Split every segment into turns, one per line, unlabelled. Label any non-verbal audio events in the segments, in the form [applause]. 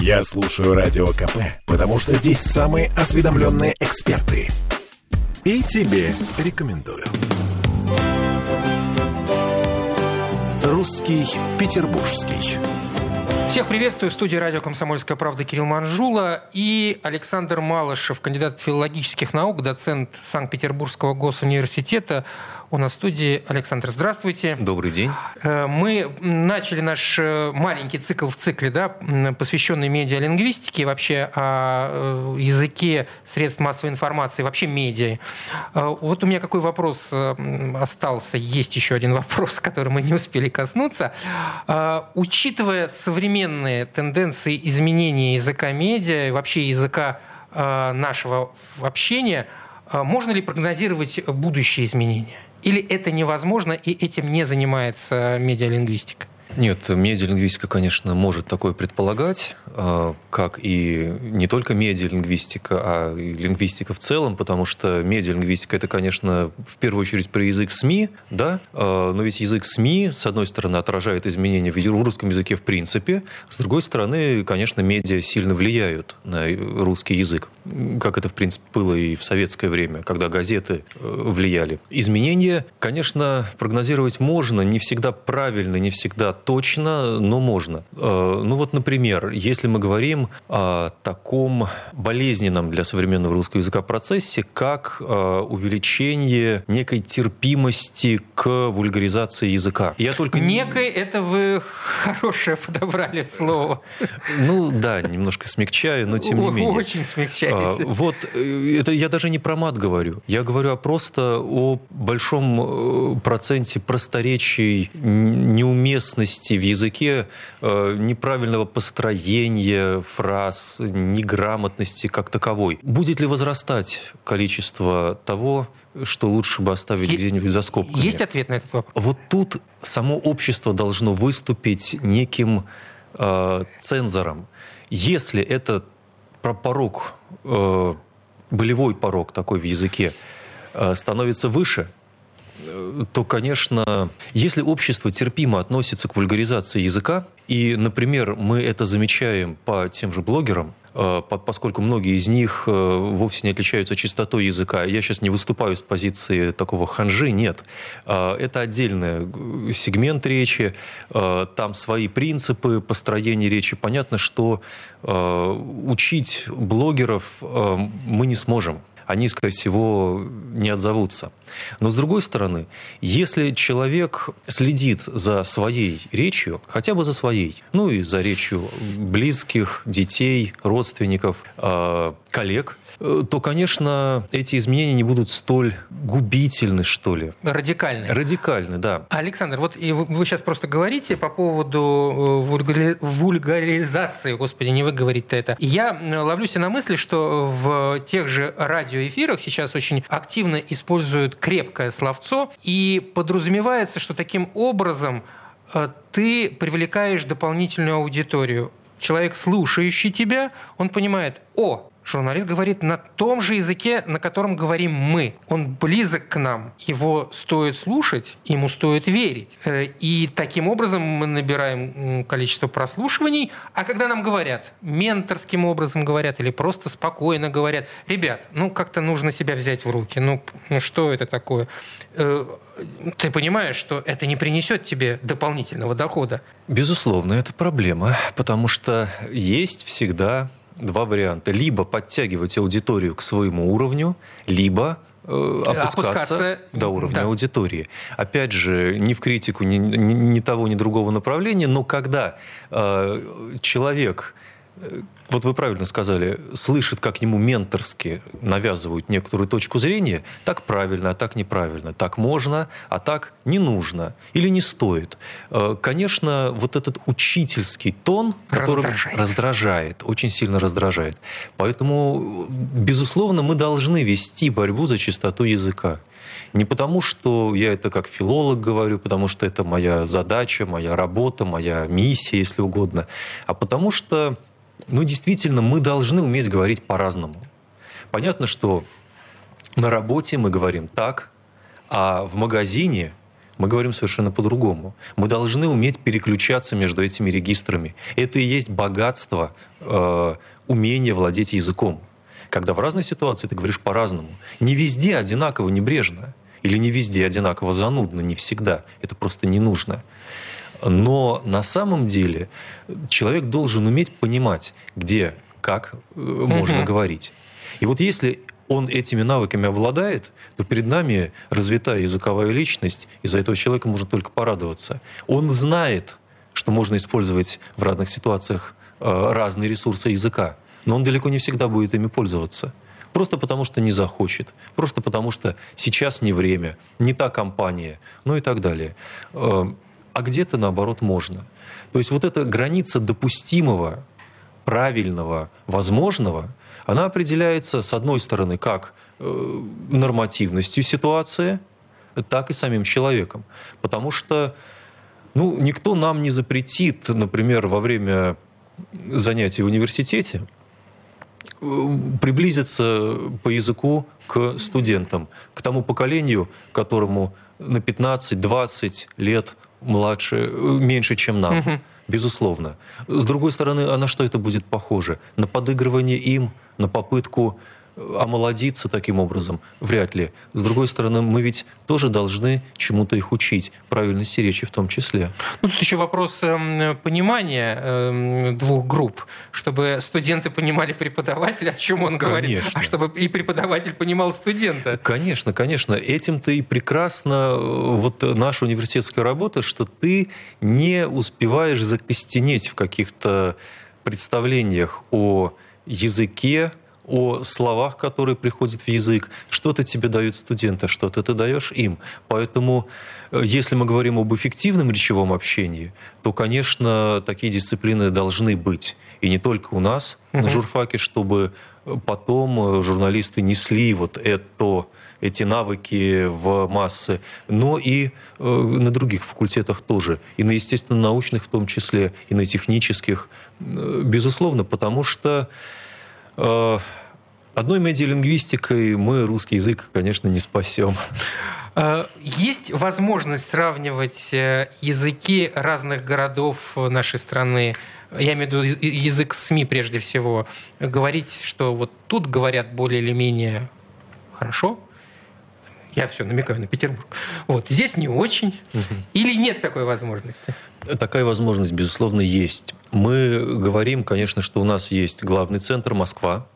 Я слушаю Радио КП, потому что здесь самые осведомленные эксперты. И тебе рекомендую. «Русский Петербургский».
Всех приветствую. В студии радио «Комсомольская правда» Кирилл Манжула и Александр Малышев, кандидат филологических наук, доцент Санкт-Петербургского госуниверситета. У нас в студии Александр. Здравствуйте.
Добрый день.
Э, мы начали наш э, маленький цикл в цикле, да, посвященный медиалингвистике, вообще о э, языке средств массовой информации, вообще медиа. Вот у меня какой вопрос остался. Есть еще один [laughs] вопрос, который мы не успели коснуться. Учитывая современные тенденции изменения языка медиа и вообще языка нашего общения, можно ли прогнозировать будущие изменения? Или это невозможно, и этим не занимается медиалингвистика?
Нет, медиалингвистика, конечно, может такое предполагать, а, как и не только медиалингвистика, а и лингвистика в целом, потому что медиалингвистика это, конечно, в первую очередь про язык СМИ, да, а, но ведь язык СМИ, с одной стороны, отражает изменения в русском языке в принципе, с другой стороны, конечно, медиа сильно влияют на русский язык, как это, в принципе, было и в советское время, когда газеты э, влияли. Изменения, конечно, прогнозировать можно, не всегда правильно, не всегда точно, но можно. Э, ну вот, например, если мы говорим о таком болезненном для современного русского языка процессе, как э, увеличение некой терпимости к вульгаризации языка.
Я только... Некой, это вы хорошее подобрали слово.
Ну да, немножко смягчаю, но тем не менее.
Очень смягчаете.
А, вот, э, это я даже не про мат говорю. Я говорю просто о большом проценте просторечий, неуместности сложности в языке, э, неправильного построения фраз, неграмотности как таковой. Будет ли возрастать количество того, что лучше бы оставить где-нибудь за скобками?
Есть ответ на этот вопрос?
Вот тут само общество должно выступить неким э, цензором. Если это порог, э, болевой порог такой в языке, э, становится выше – то, конечно, если общество терпимо относится к вульгаризации языка, и, например, мы это замечаем по тем же блогерам, э, поскольку многие из них э, вовсе не отличаются чистотой языка. Я сейчас не выступаю с позиции такого ханжи, нет. Э, это отдельный сегмент речи, там свои принципы построения речи. Понятно, что учить блогеров мы не сможем они, скорее всего, не отзовутся. Но с другой стороны, если человек следит за своей речью, хотя бы за своей, ну и за речью близких, детей, родственников, э, коллег, Э, то, конечно, эти изменения не будут столь губительны, что ли.
Радикальны.
Радикальны, да.
Александр, вот и вы сейчас просто говорите по поводу э, вульгаризации, господи, не вы говорите это. Я ловлюсь на мысли, что в тех же радиоэфирах сейчас очень активно используют крепкое словцо, и подразумевается, что таким образом э, ты привлекаешь дополнительную аудиторию. Человек, слушающий тебя, он понимает, о, Журналист говорит на том же языке, на котором говорим мы. Он близок к нам. Его стоит слушать, ему стоит верить. Э, и таким образом мы набираем количество прослушиваний. А когда нам говорят, менторским образом говорят или просто спокойно говорят, ребят, ну как-то нужно себя взять в руки. Ну, ну что это такое? Э, ты понимаешь, что это не принесет тебе дополнительного дохода?
Безусловно, это проблема, потому что есть всегда два варианта. Либо подтягивать аудиторию к своему уровню, либо э, опускаться, опускаться до уровня да. аудитории. Опять же, ни в критику ни, ни, ни того, ни другого направления, но когда э, человек вот вы правильно сказали, слышит, как ему менторски навязывают некоторую точку зрения, так правильно, а так неправильно, так можно, а так не нужно или не стоит. Э, конечно, вот этот учительский тон, который раздражает, раздражает очень сильно раздражает. Поэтому, безусловно, мы должны вести борьбу за чистоту языка. Не потому, что я это как филолог говорю, потому что это моя задача, моя работа, моя миссия, если угодно, а потому что ну, действительно, мы должны уметь говорить по-разному. Понятно, что на работе мы говорим так, а в магазине Мы говорим совершенно по-другому. Мы должны уметь переключаться между этими регистрами. Это и есть богатство э, умения владеть языком. Когда в разной ситуации ты говоришь по-разному. Не везде одинаково небрежно. Или не везде одинаково занудно. Не всегда. Это просто не нужно. Но на самом деле человек должен уметь понимать, где, как э, можно угу. говорить. И вот если он этими навыками обладает, то перед нами развитая языковая личность, и за этого человека можно только порадоваться. Он знает, что можно использовать в разных ситуациях э, разные ресурсы языка, но он далеко не всегда будет ими пользоваться. Просто потому, что не захочет, просто потому, что сейчас не время, не та компания, ну и так далее. А где-то, наоборот, можно. То есть вот эта граница допустимого, правильного, возможного – она определяется, с одной стороны, как э, нормативностью ситуации, так и самим человеком. Потому что ну, никто нам не запретит, например, во время занятий в университете э, приблизиться по языку к студентам, к тому поколению, которому на 15-20 лет младше, э, меньше, чем нам. Угу. Безусловно. С другой стороны, а на что это будет похоже? На подыгрывание им, на попытку омолодиться таким образом? Вряд ли. С другой стороны, мы ведь тоже должны чему-то их учить, правильности речи в том числе.
Ну, тут еще вопрос э, понимания э, двух групп, чтобы студенты понимали преподавателя, о чем он говорит, конечно. а чтобы и преподаватель понимал студента.
Конечно, конечно. Этим-то и прекрасно э, вот наша университетская работа, что ты не успеваешь закостенеть в каких-то представлениях о языке, о словах, которые приходят в язык. Что-то тебе дают студенты, что-то ты даешь им. Поэтому, э, если мы говорим об эффективном речевом общении, то, конечно, такие дисциплины должны быть. И не только у нас угу. на журфаке, чтобы потом э, журналисты несли вот это эти навыки в массы, но и э, на других факультетах тоже, и на естественно-научных в том числе, и на технических, э, безусловно, потому что э, одной медиалингвистикой мы русский язык, конечно, не спасем.
Э, есть возможность сравнивать э, языки разных городов нашей страны, я имею в виду язык СМИ прежде всего, говорить, что вот тут говорят более или менее хорошо, я все намекаю на Петербург. Вот здесь не очень. Угу. Или нет такой возможности?
Такая возможность, безусловно, есть. Мы говорим, конечно, что у нас есть главный центр Москва,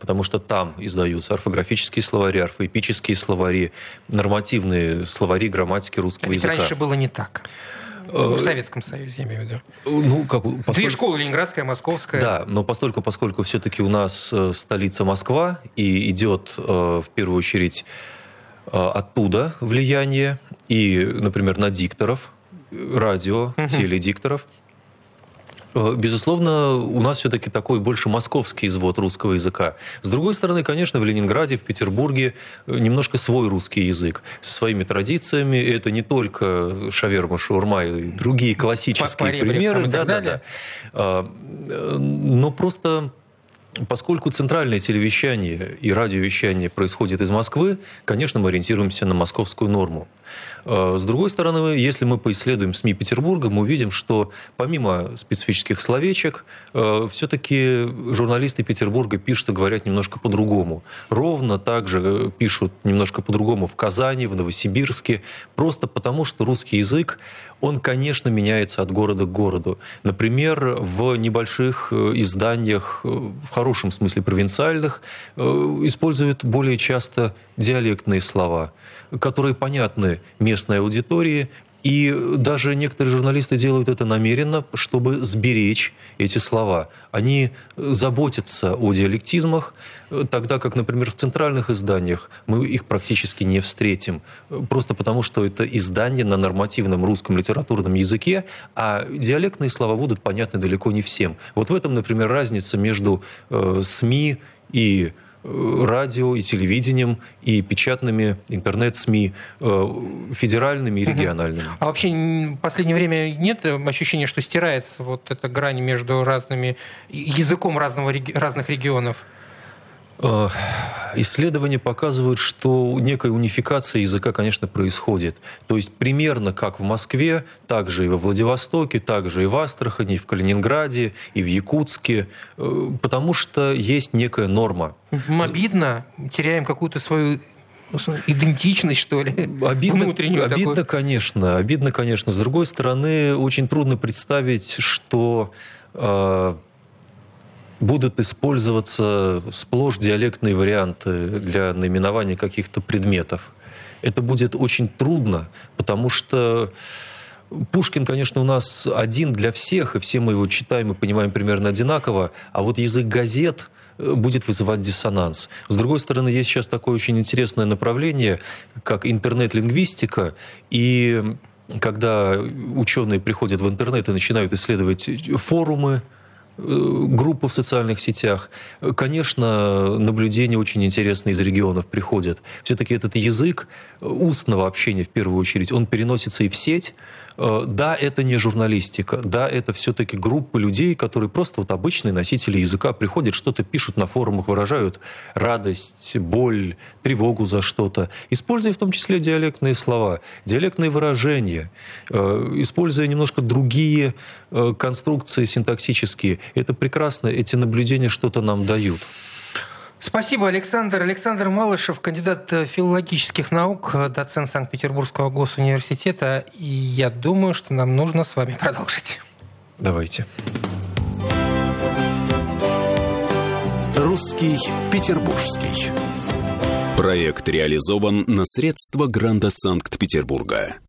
потому что там издаются орфографические словари, орфоэпические словари, нормативные словари грамматики русского а ведь языка.
раньше было не так. Ну, в Советском Союзе, я имею в виду.
Ну, как,
постольку... Две школы, ленинградская, московская.
Да, но поскольку, поскольку все-таки у нас э, столица Москва, и идет э, в первую очередь оттуда влияние и, например, на дикторов, радио, угу. теледикторов. А, безусловно, у нас все-таки такой больше московский извод русского языка. С другой стороны, конечно, в Ленинграде, в Петербурге э, немножко свой русский язык со своими традициями. Это не только шаверма, шаурма и другие классические примеры. Да, да, да. Э, но просто Поскольку центральное телевещание и радиовещание происходит из Москвы, конечно, мы ориентируемся на московскую норму. Э, с другой стороны, если мы поисследуем СМИ Петербурга, мы увидим, что помимо специфических словечек, э, все-таки журналисты Петербурга пишут и говорят немножко по-другому. Ровно так же э, пишут немножко по-другому в Казани, в Новосибирске, просто потому что русский язык, он, конечно, меняется от города к городу. Например, в небольших изданиях, в хорошем смысле провинциальных, используют более часто диалектные слова – которые понятны местной аудитории, и даже некоторые журналисты делают это намеренно, чтобы сберечь эти слова. Они заботятся о диалектизмах, тогда как, например, в центральных изданиях мы их практически не встретим. Просто потому, что это издание на нормативном русском литературном языке, а диалектные слова будут понятны далеко не всем. Вот в этом, например, разница между э, СМИ и радио и телевидением, и печатными интернет-СМИ, э, федеральными и региональными.
А вообще в последнее время нет ощущения, что стирается вот эта грань между разными языком разного, разных регионов?
Э, Исследования показывают, что некая унификация языка, конечно, происходит. То есть примерно как в Москве, так же и во Владивостоке, так же и в Астрахани, и в Калининграде, и в Якутске, э, потому что есть некая норма.
Обидно, теряем какую-то свою идентичность, что ли,
обидно, внутреннюю. Обидно, такую. конечно, обидно, конечно. С другой стороны, очень трудно представить, что э, будут использоваться сплошь диалектные варианты для наименования каких-то предметов. Это будет очень трудно, потому что Пушкин, конечно, у нас один для всех, и все мы его читаем и понимаем примерно одинаково, а вот язык газет э, будет вызывать диссонанс. С другой стороны, есть сейчас такое очень интересное направление, как интернет-лингвистика, и когда ученые приходят в интернет и начинают исследовать форумы, группы в социальных сетях. Конечно, наблюдения очень интересные из регионов приходят. Все-таки этот язык устного общения, в первую очередь, он переносится и в сеть, Э, да, это не журналистика, да, это все-таки группа людей, которые просто вот обычные носители языка приходят, что-то пишут на форумах, выражают радость, боль, тревогу за что-то, используя в том числе диалектные слова, диалектные выражения, э, используя немножко другие э, конструкции синтаксические. Это прекрасно, эти наблюдения что-то нам дают.
Спасибо, Александр. Александр Малышев, кандидат филологических наук, доцент Санкт-Петербургского госуниверситета. И я думаю, что нам нужно с вами продолжить.
Давайте.
Русский Петербургский. Проект реализован на средства гранта Санкт-Петербурга.